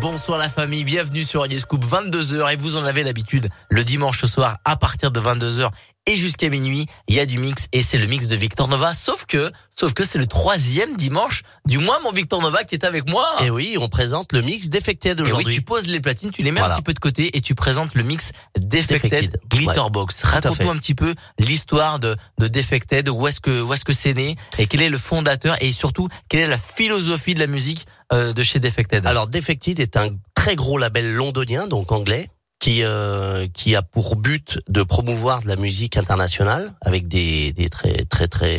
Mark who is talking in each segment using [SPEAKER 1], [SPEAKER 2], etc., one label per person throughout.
[SPEAKER 1] Bonsoir la famille, bienvenue sur Radio Scoop 22h et vous en avez l'habitude le dimanche soir à partir de 22h et jusqu'à minuit, il y a du mix et c'est le mix de Victor Nova. Sauf que, sauf que c'est le troisième dimanche du mois, mon Victor Nova qui est avec moi.
[SPEAKER 2] Et oui, on présente le mix Defected aujourd'hui.
[SPEAKER 1] oui, tu poses les platines, tu les mets un petit peu de côté et tu présentes le mix Defected, Glitterbox. Raconte-nous un petit peu l'histoire de, de Defected, où est-ce que, où est-ce que c'est né et quel est le fondateur et surtout quelle est la philosophie de la musique euh, de chez Defected?
[SPEAKER 2] Alors Defected est un très gros label londonien, donc anglais, qui euh, qui a pour but de promouvoir de la musique internationale avec des des très très très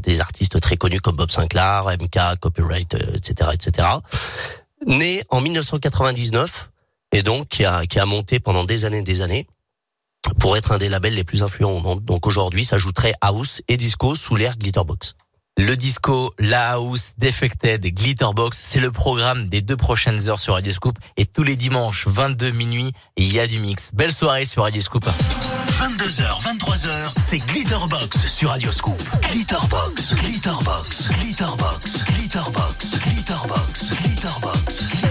[SPEAKER 2] des artistes très connus comme Bob Sinclair, MK, Copyright, etc. Euh, etc. Né en 1999 et donc qui a qui a monté pendant des années et des années pour être un des labels les plus influents au monde. Donc aujourd'hui, ça s'ajouterait house et disco sous l'ère Glitterbox.
[SPEAKER 1] Le disco, la house, Defected, Glitterbox, c'est le programme des deux prochaines heures sur Radio Scoop. Et tous les dimanches, 22 minuit, il y a du mix. Belle soirée sur Radio Scoop.
[SPEAKER 3] 22h, 23h, c'est Glitterbox sur Radio Scoop. Glitterbox, Glitterbox, Glitterbox, Glitterbox, Glitterbox, Glitterbox, Glitterbox.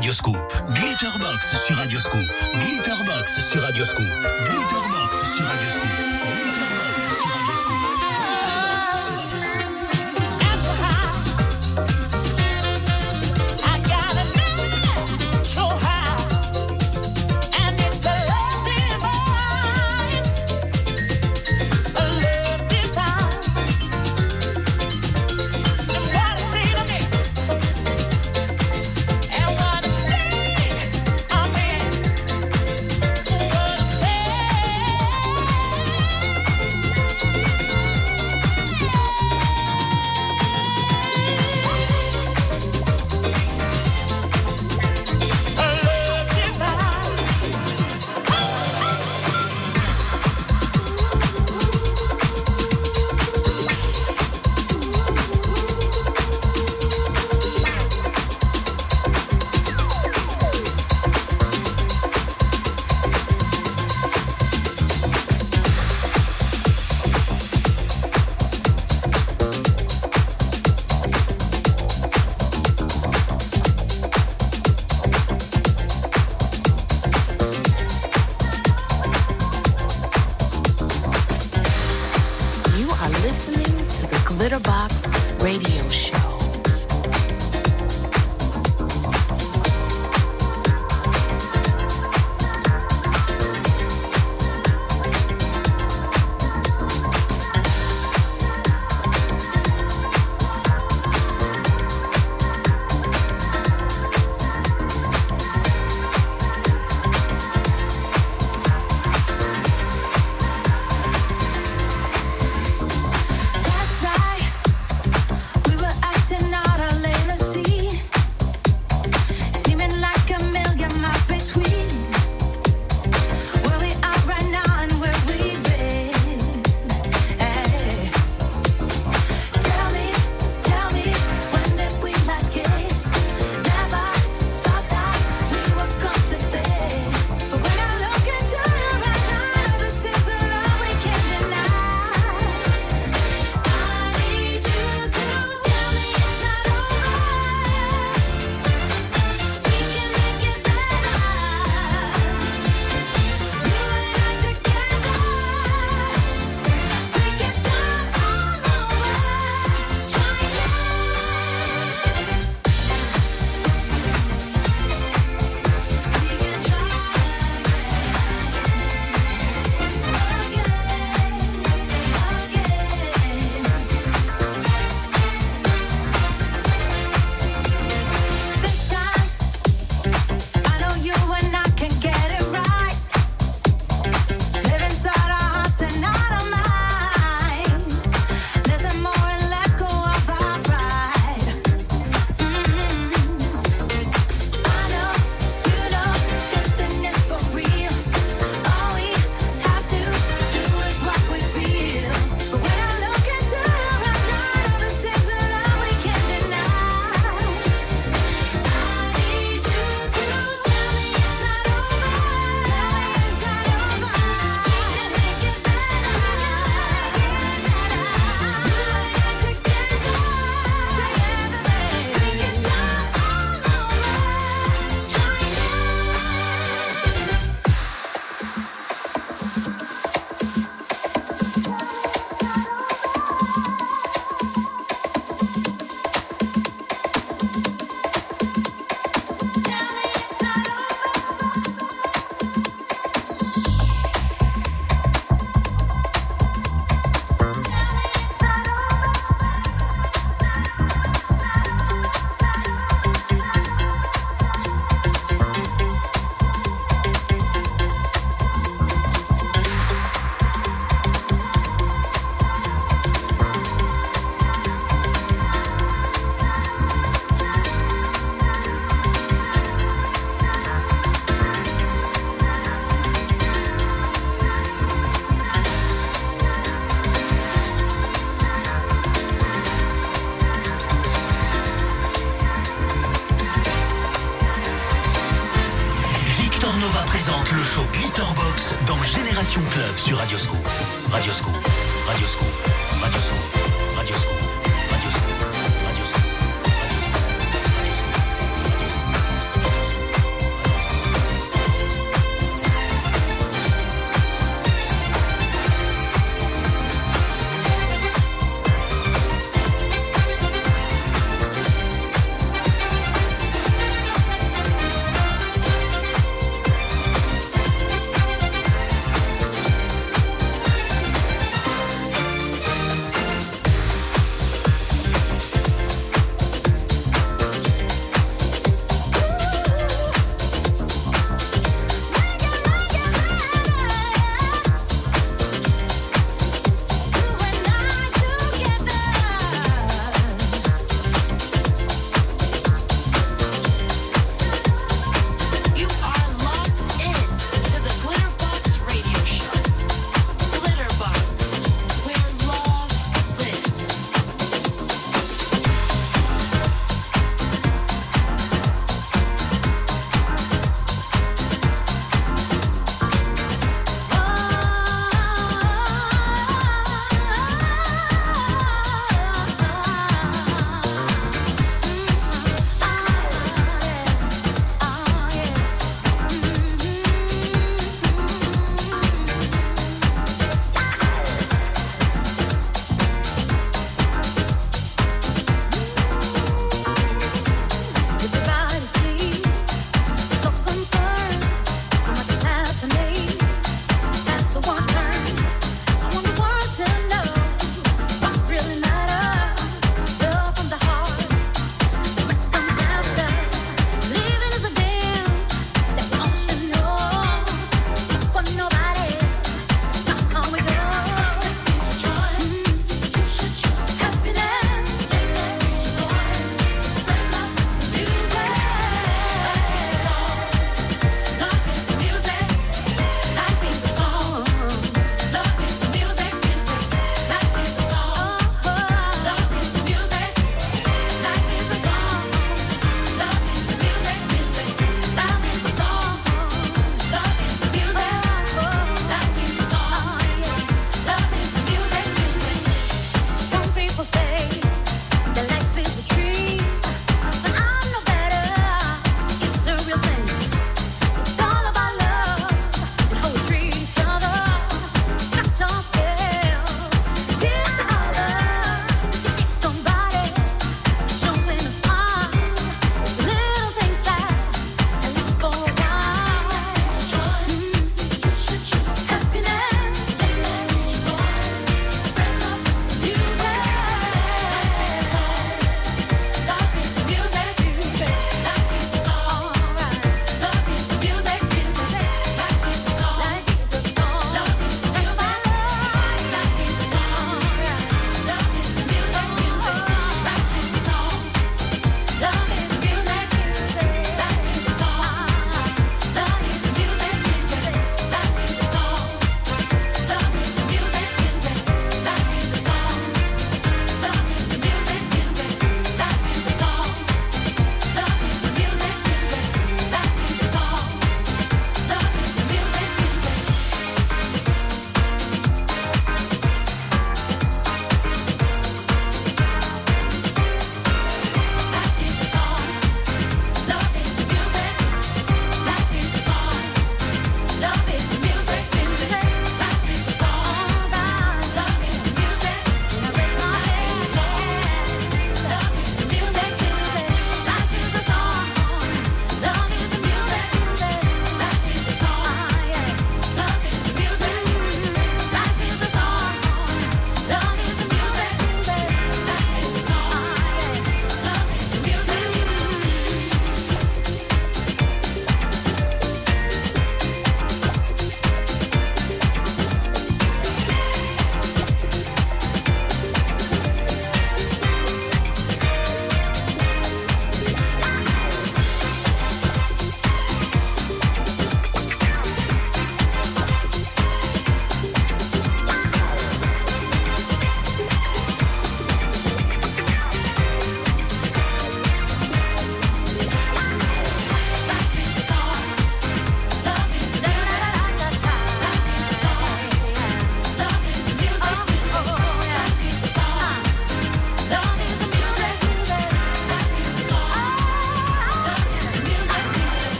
[SPEAKER 4] Glitterbox sur Radioscoop. Glitterbox sur Radioscoop. Glitterbox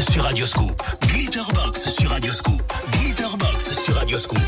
[SPEAKER 4] Sur Radioscoop. Glitterbox sur Radioscoop.
[SPEAKER 3] Glitterbox sur Radioscoop.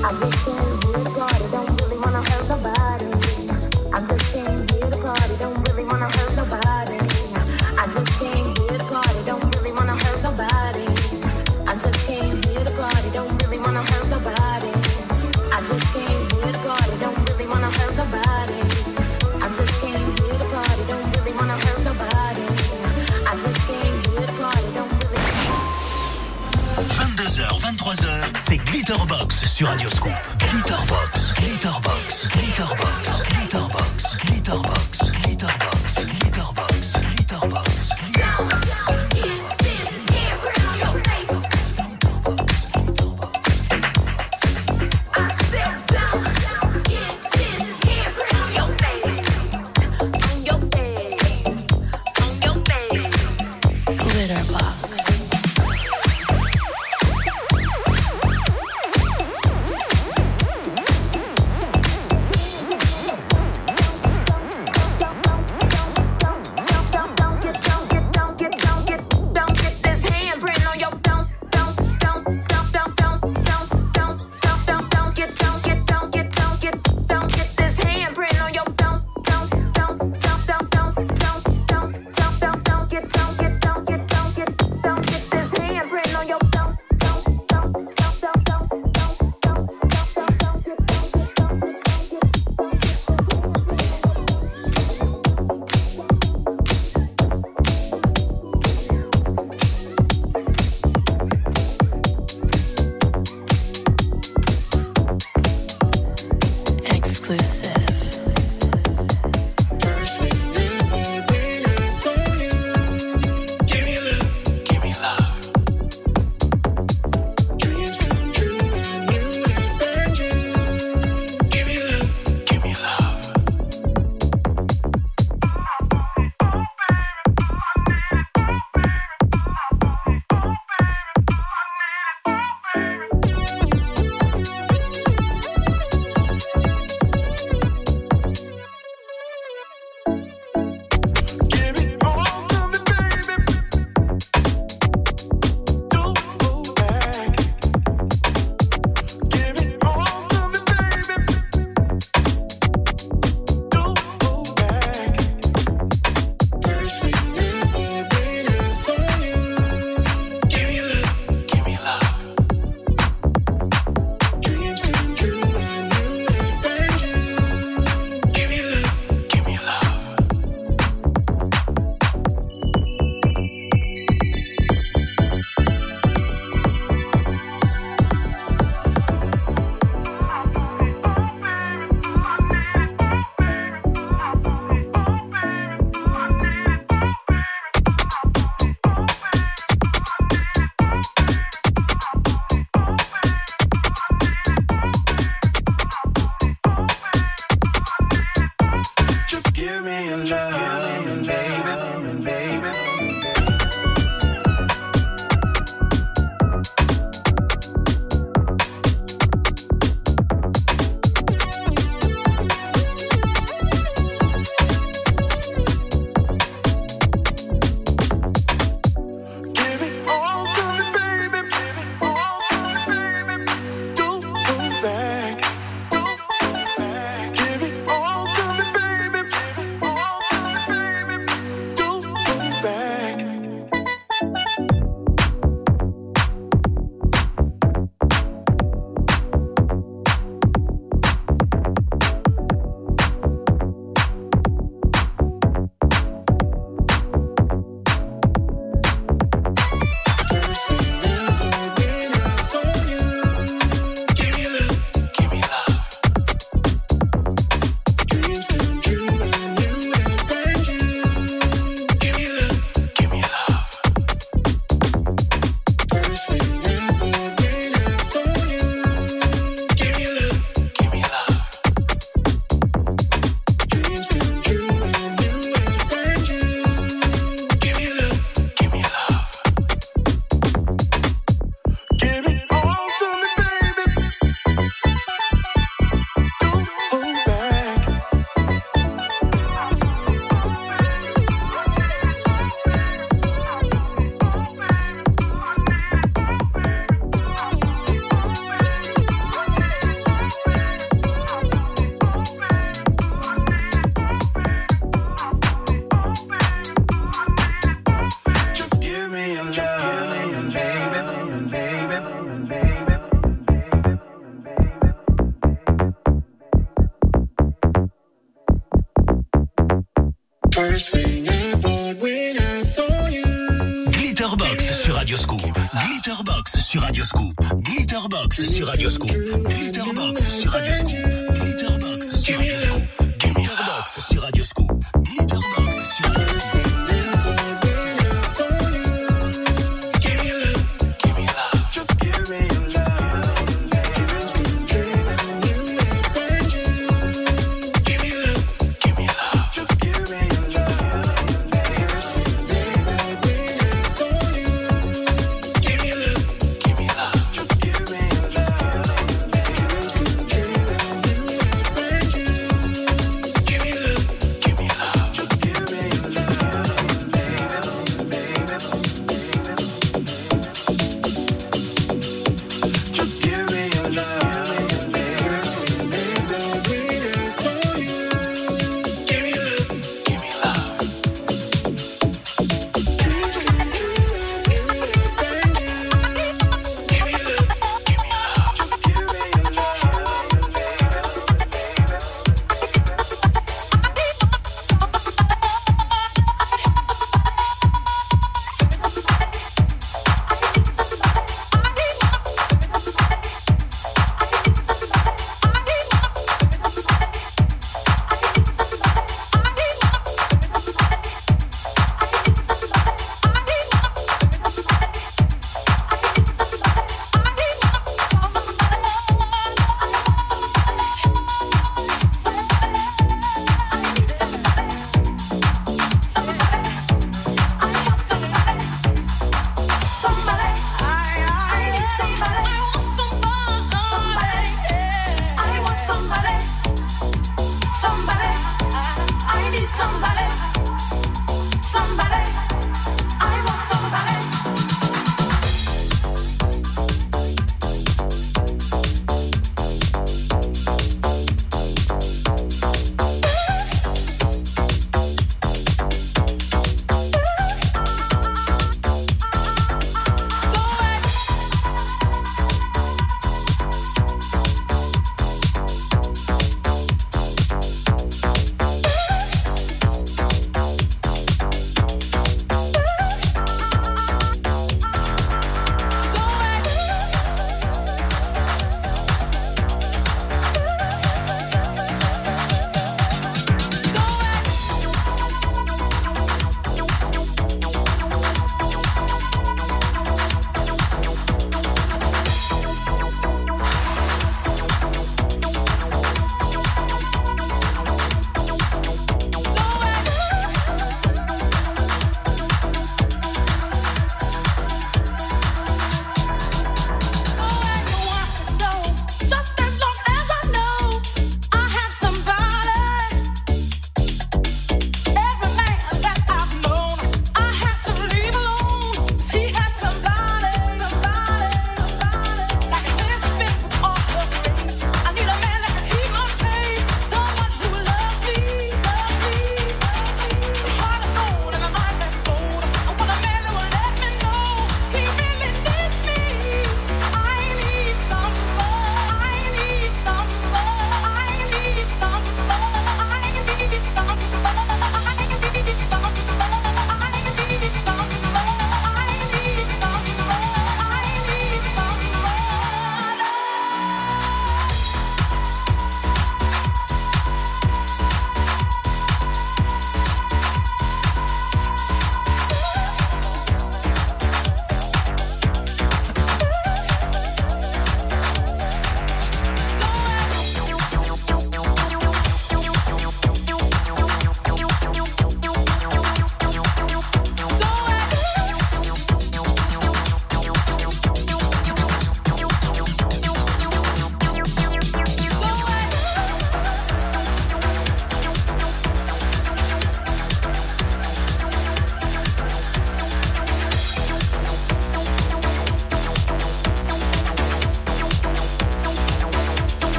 [SPEAKER 5] I wish I would've I. Don't really wanna hurt Glitterbox sur Radioscoop.
[SPEAKER 3] Glitterbox, Glitterbox, Glitterbox. Give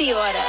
[SPEAKER 6] activar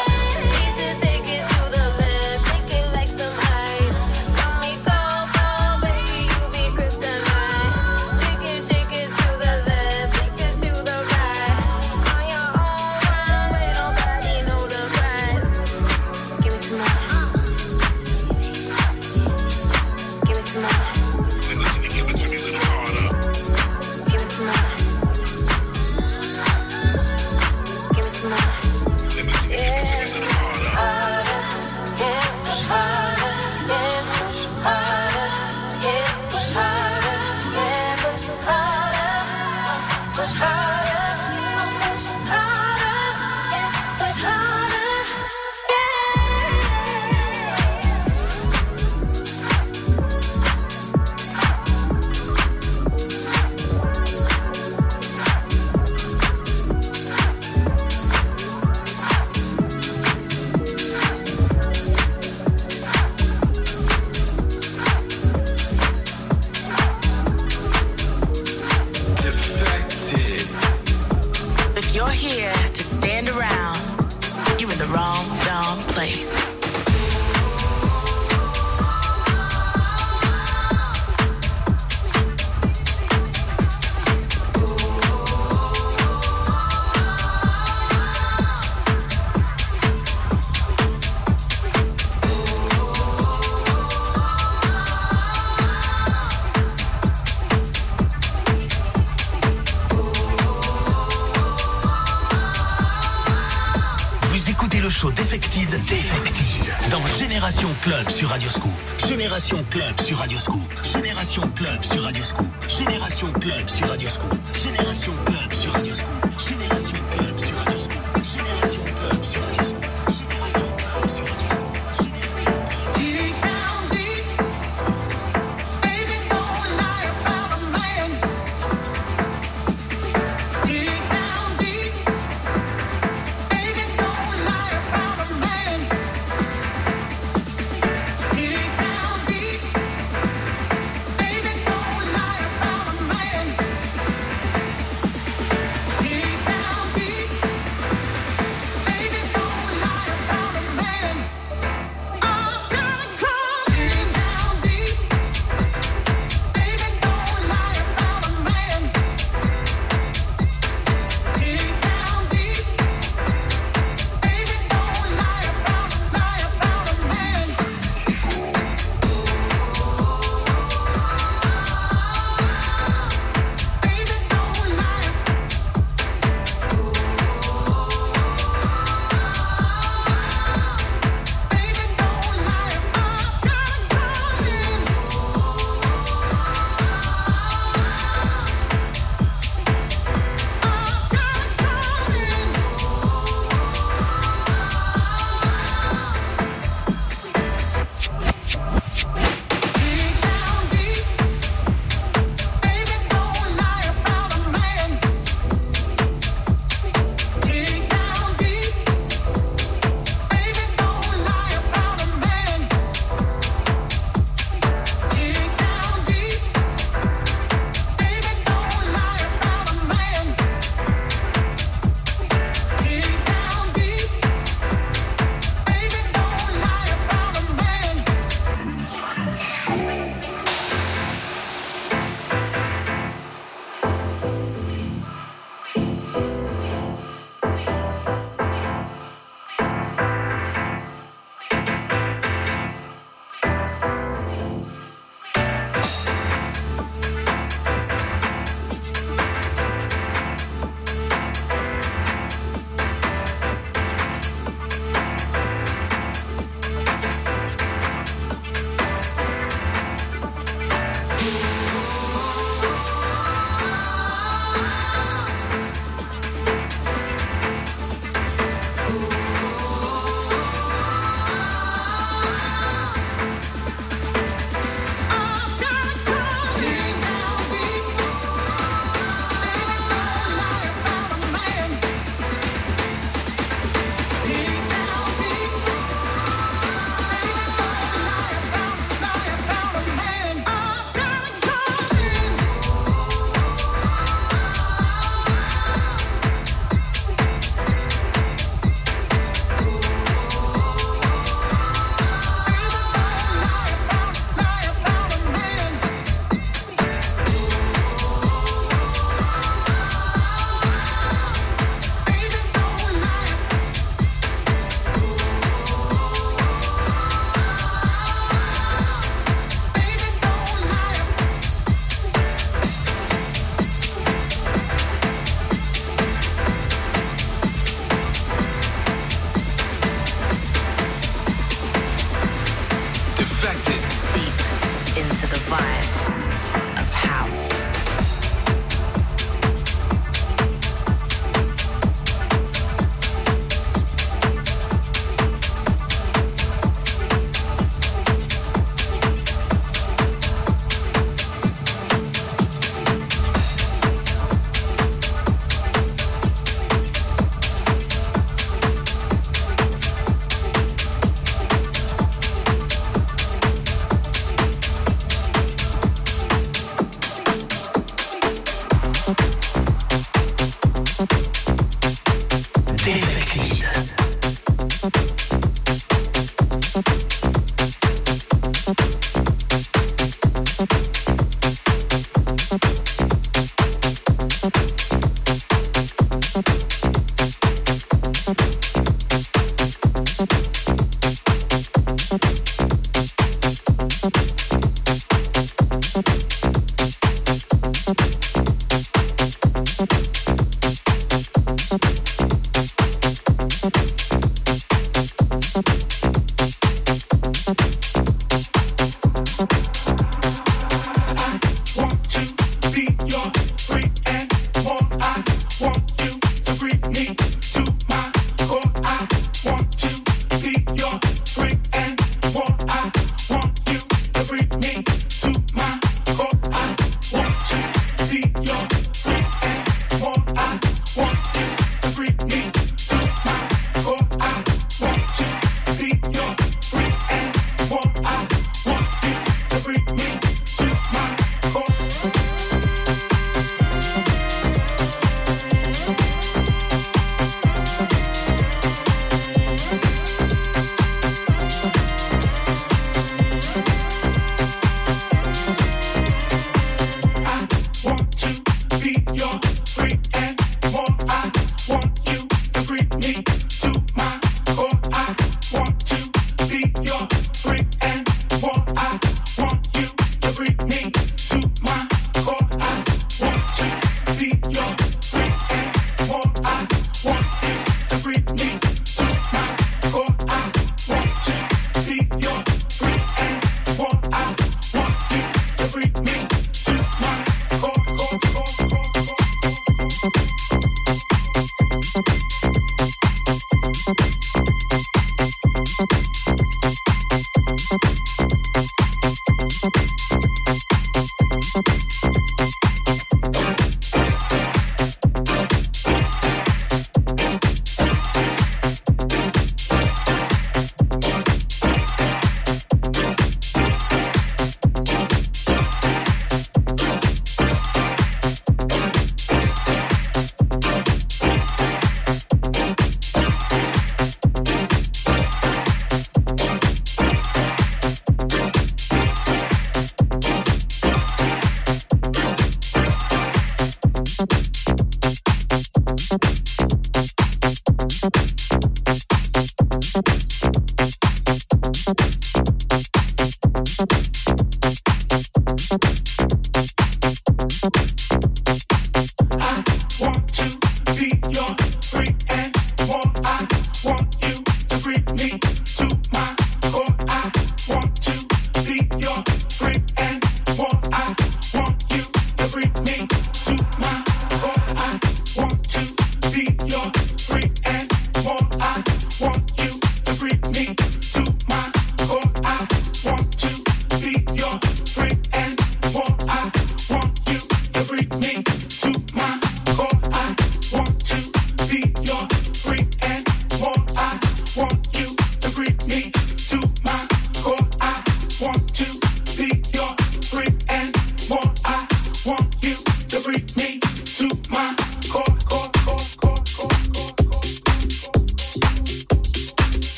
[SPEAKER 6] Club sur
[SPEAKER 7] Radioscoop. Génération Club sur Radioscoop. Génération Club sur Radioscoop. Génération Club sur Radioscoop. Génération Club sur Radioscoop. Génération Club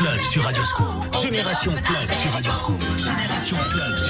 [SPEAKER 7] yesterday. I only wanna know you'll be back tomorrow.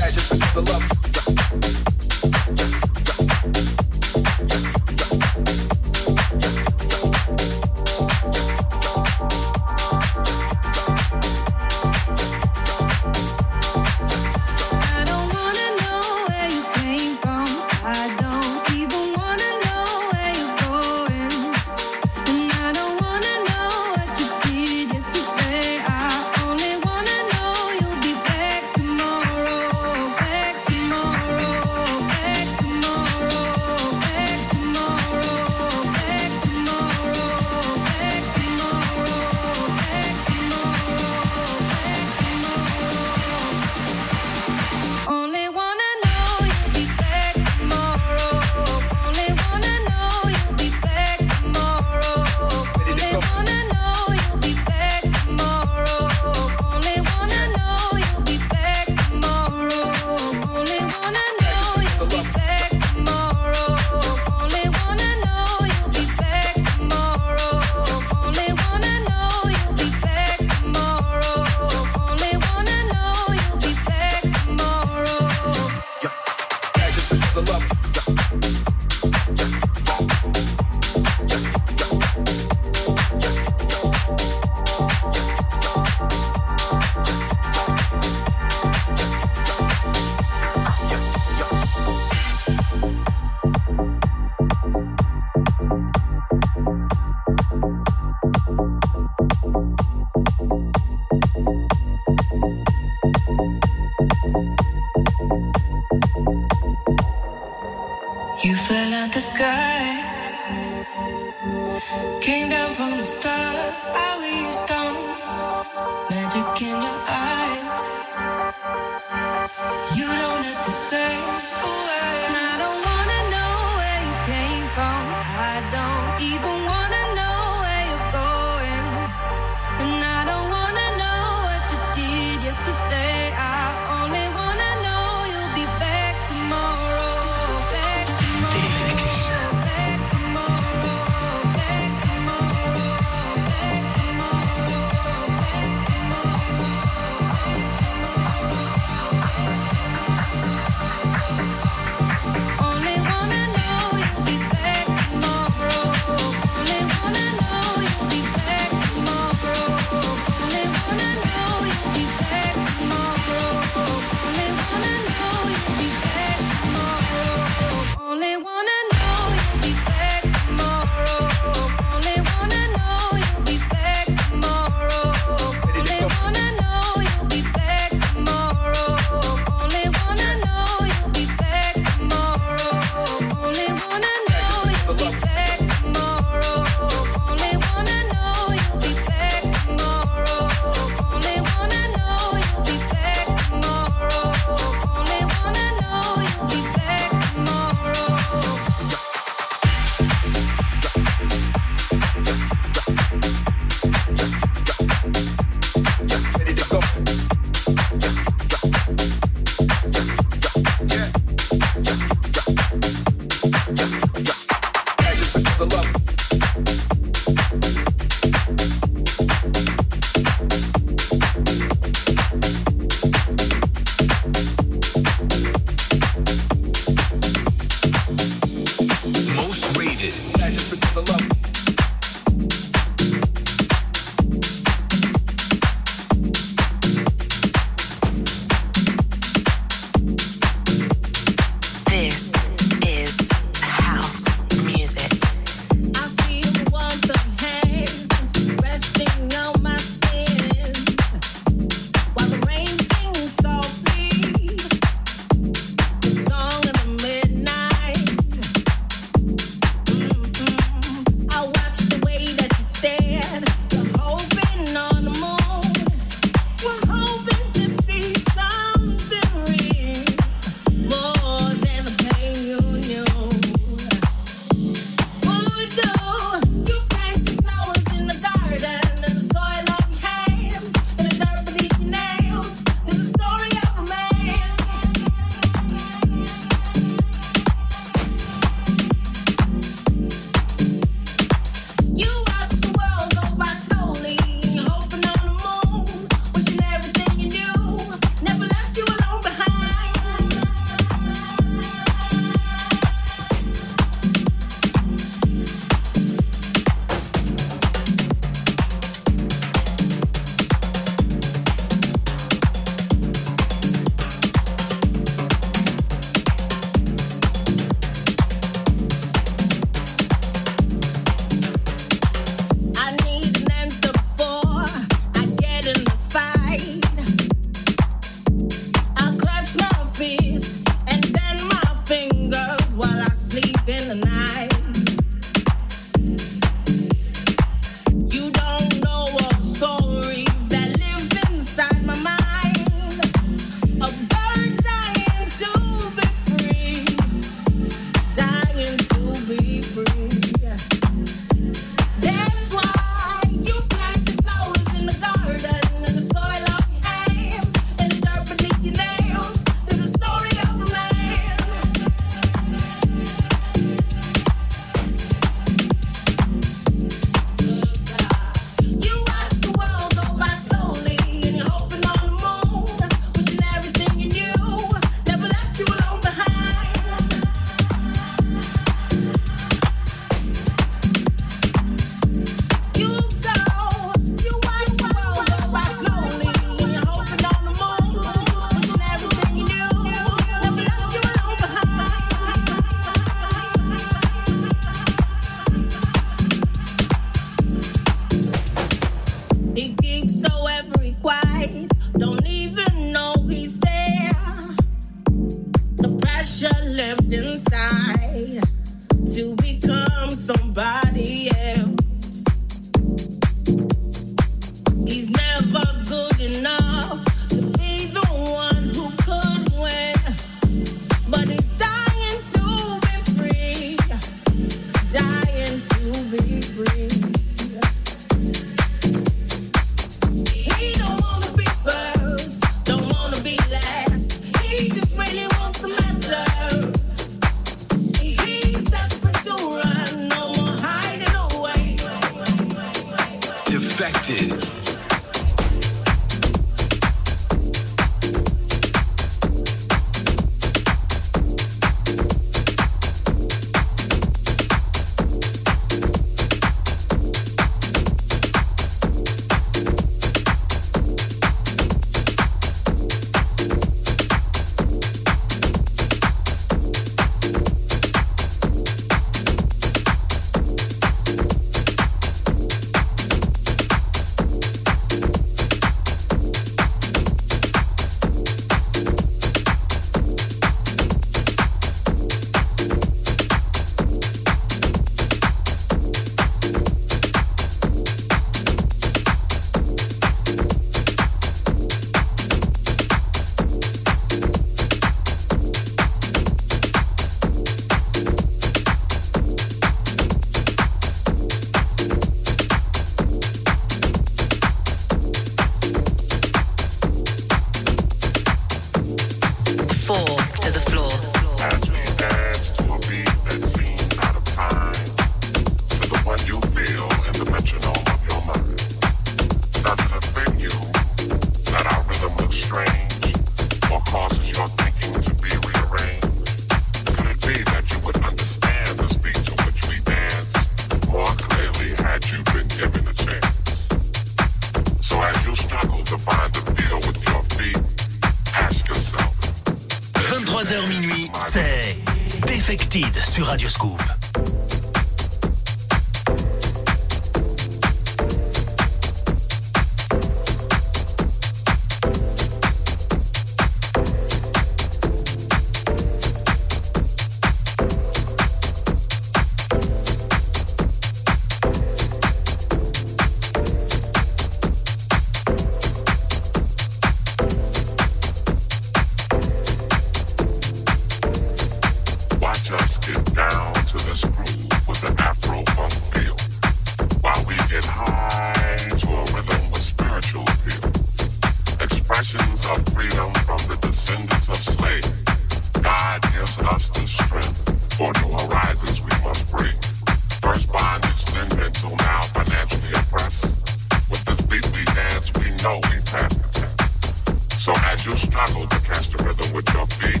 [SPEAKER 3] path. So
[SPEAKER 8] as you struggle to catch the rhythm with your
[SPEAKER 9] feet,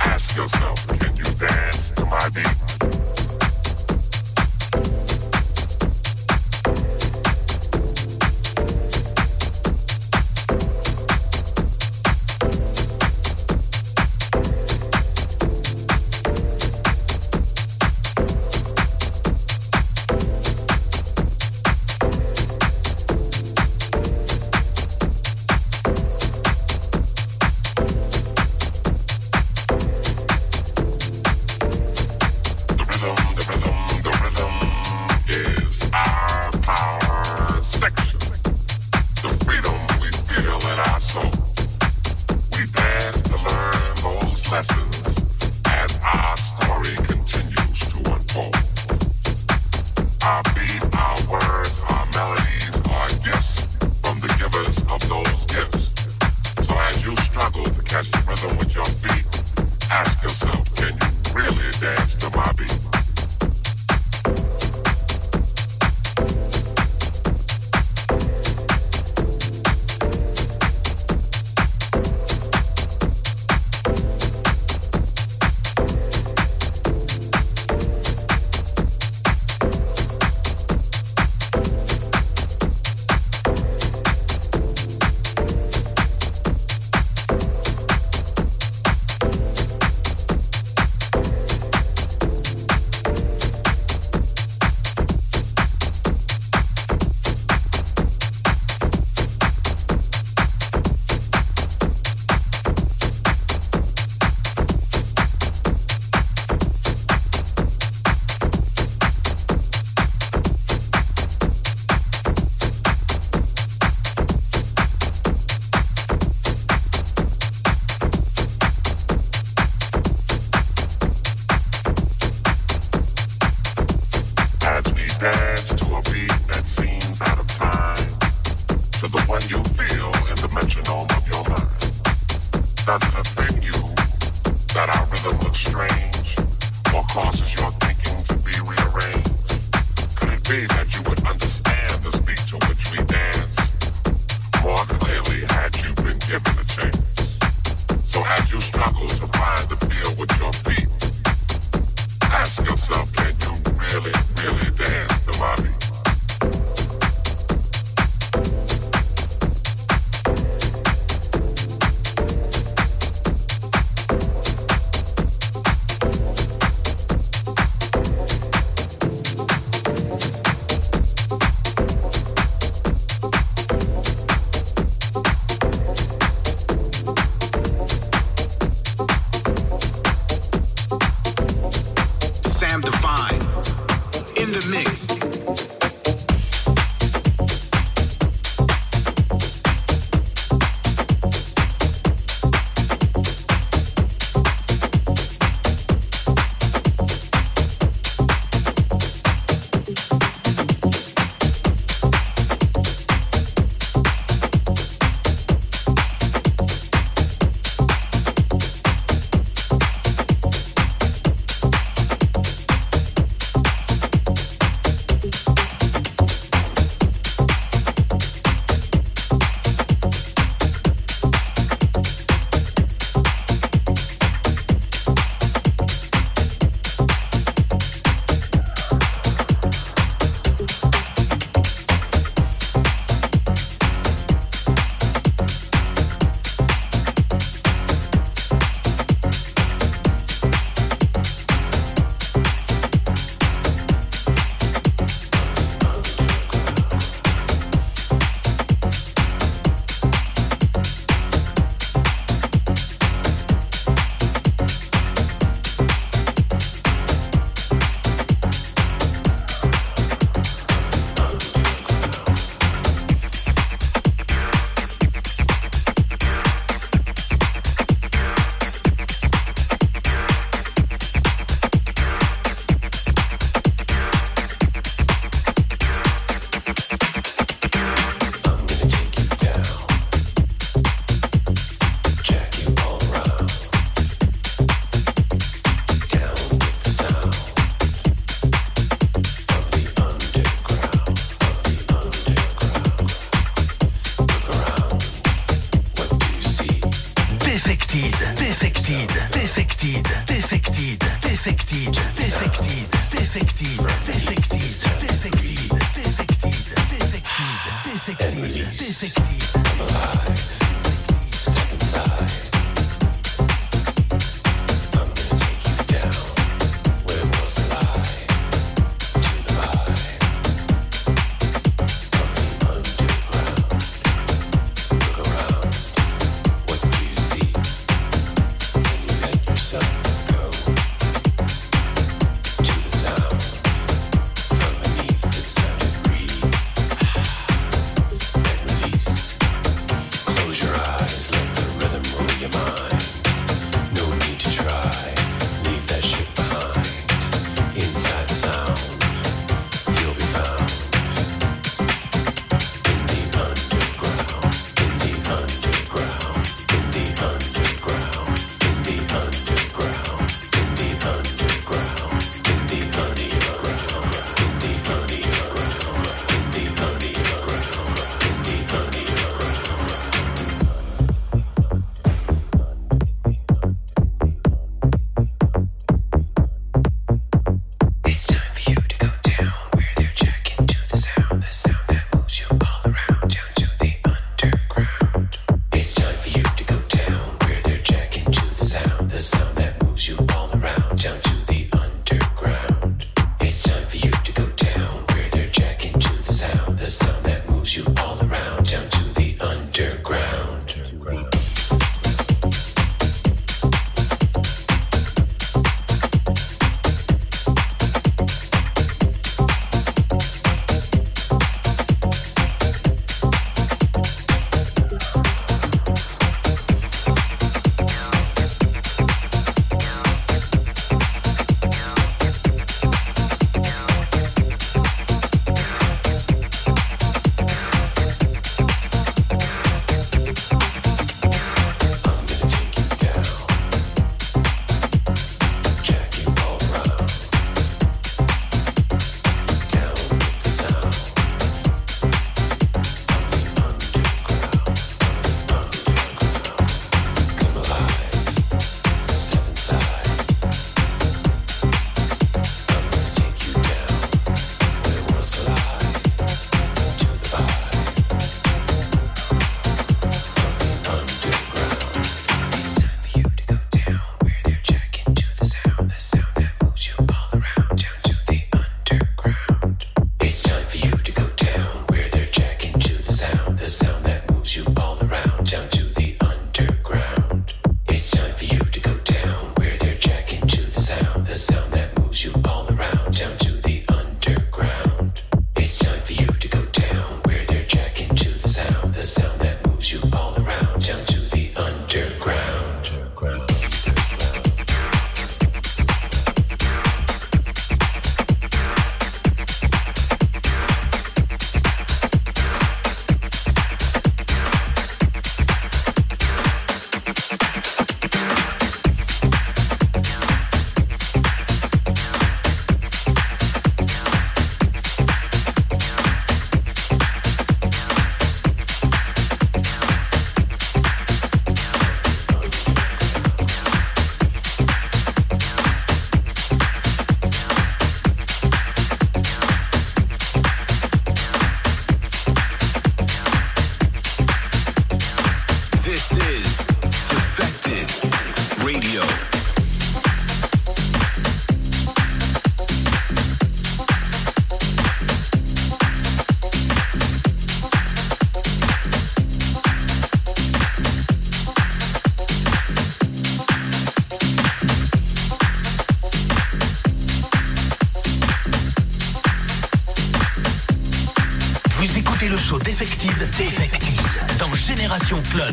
[SPEAKER 9] ask yourself, can
[SPEAKER 6] you dance to my beat?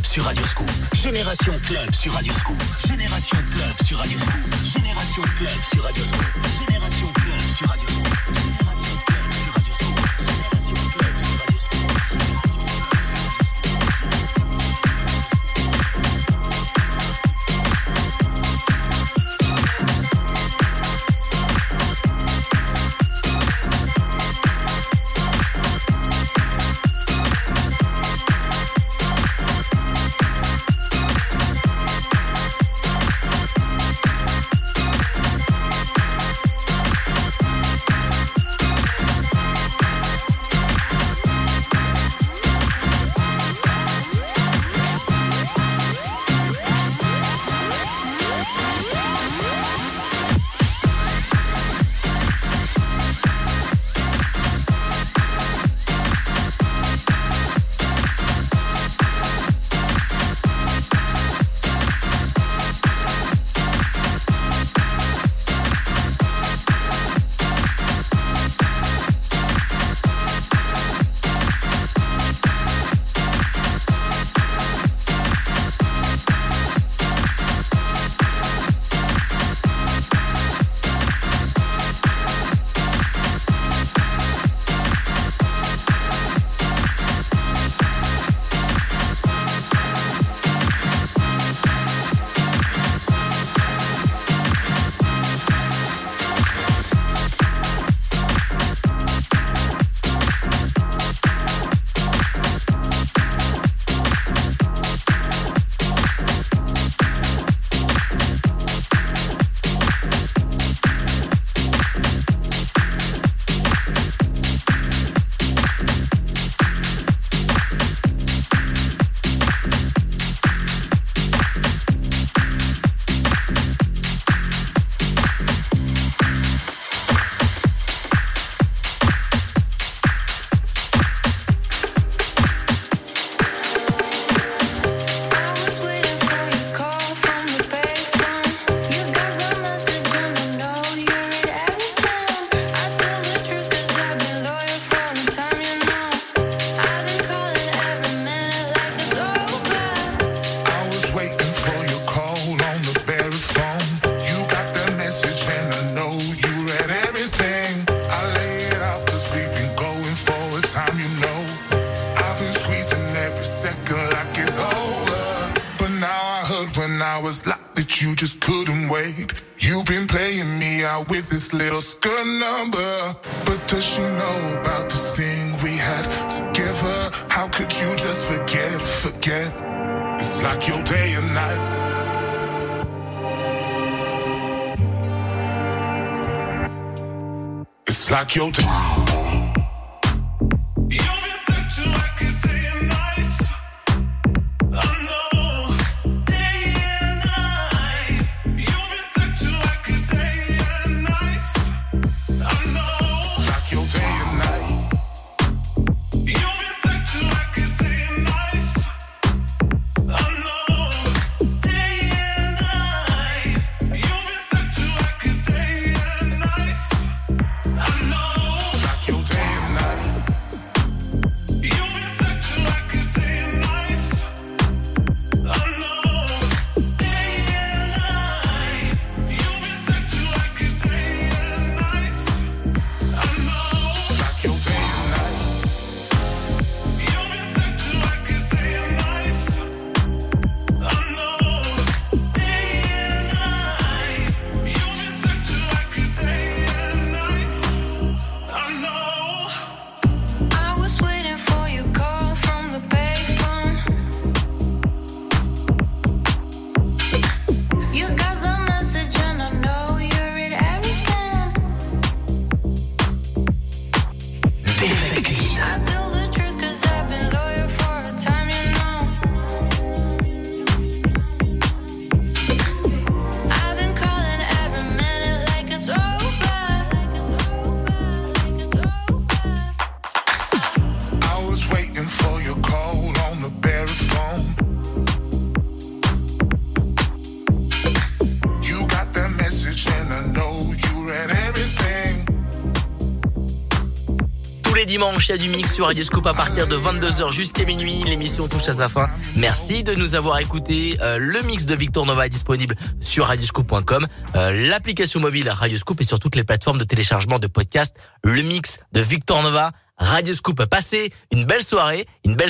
[SPEAKER 6] Sur Radio Scoop. Génération Club sur Radio Scoop. Génération Club sur Radio Scoop. Génération Club sur Radio Scoop.
[SPEAKER 8] Kyoto.
[SPEAKER 1] Dimanche, il y a du mix sur Radio Scoop à partir de 22h jusqu'à minuit. L'émission touche à sa fin. Merci de nous avoir écouté. Euh, le mix de Victor Nova est disponible sur radioscoop.com, euh, l'application mobile Radio Scoop et sur toutes les plateformes de téléchargement de podcasts. Le mix de Victor Nova, Radio Scoop. Passez une belle soirée, une belle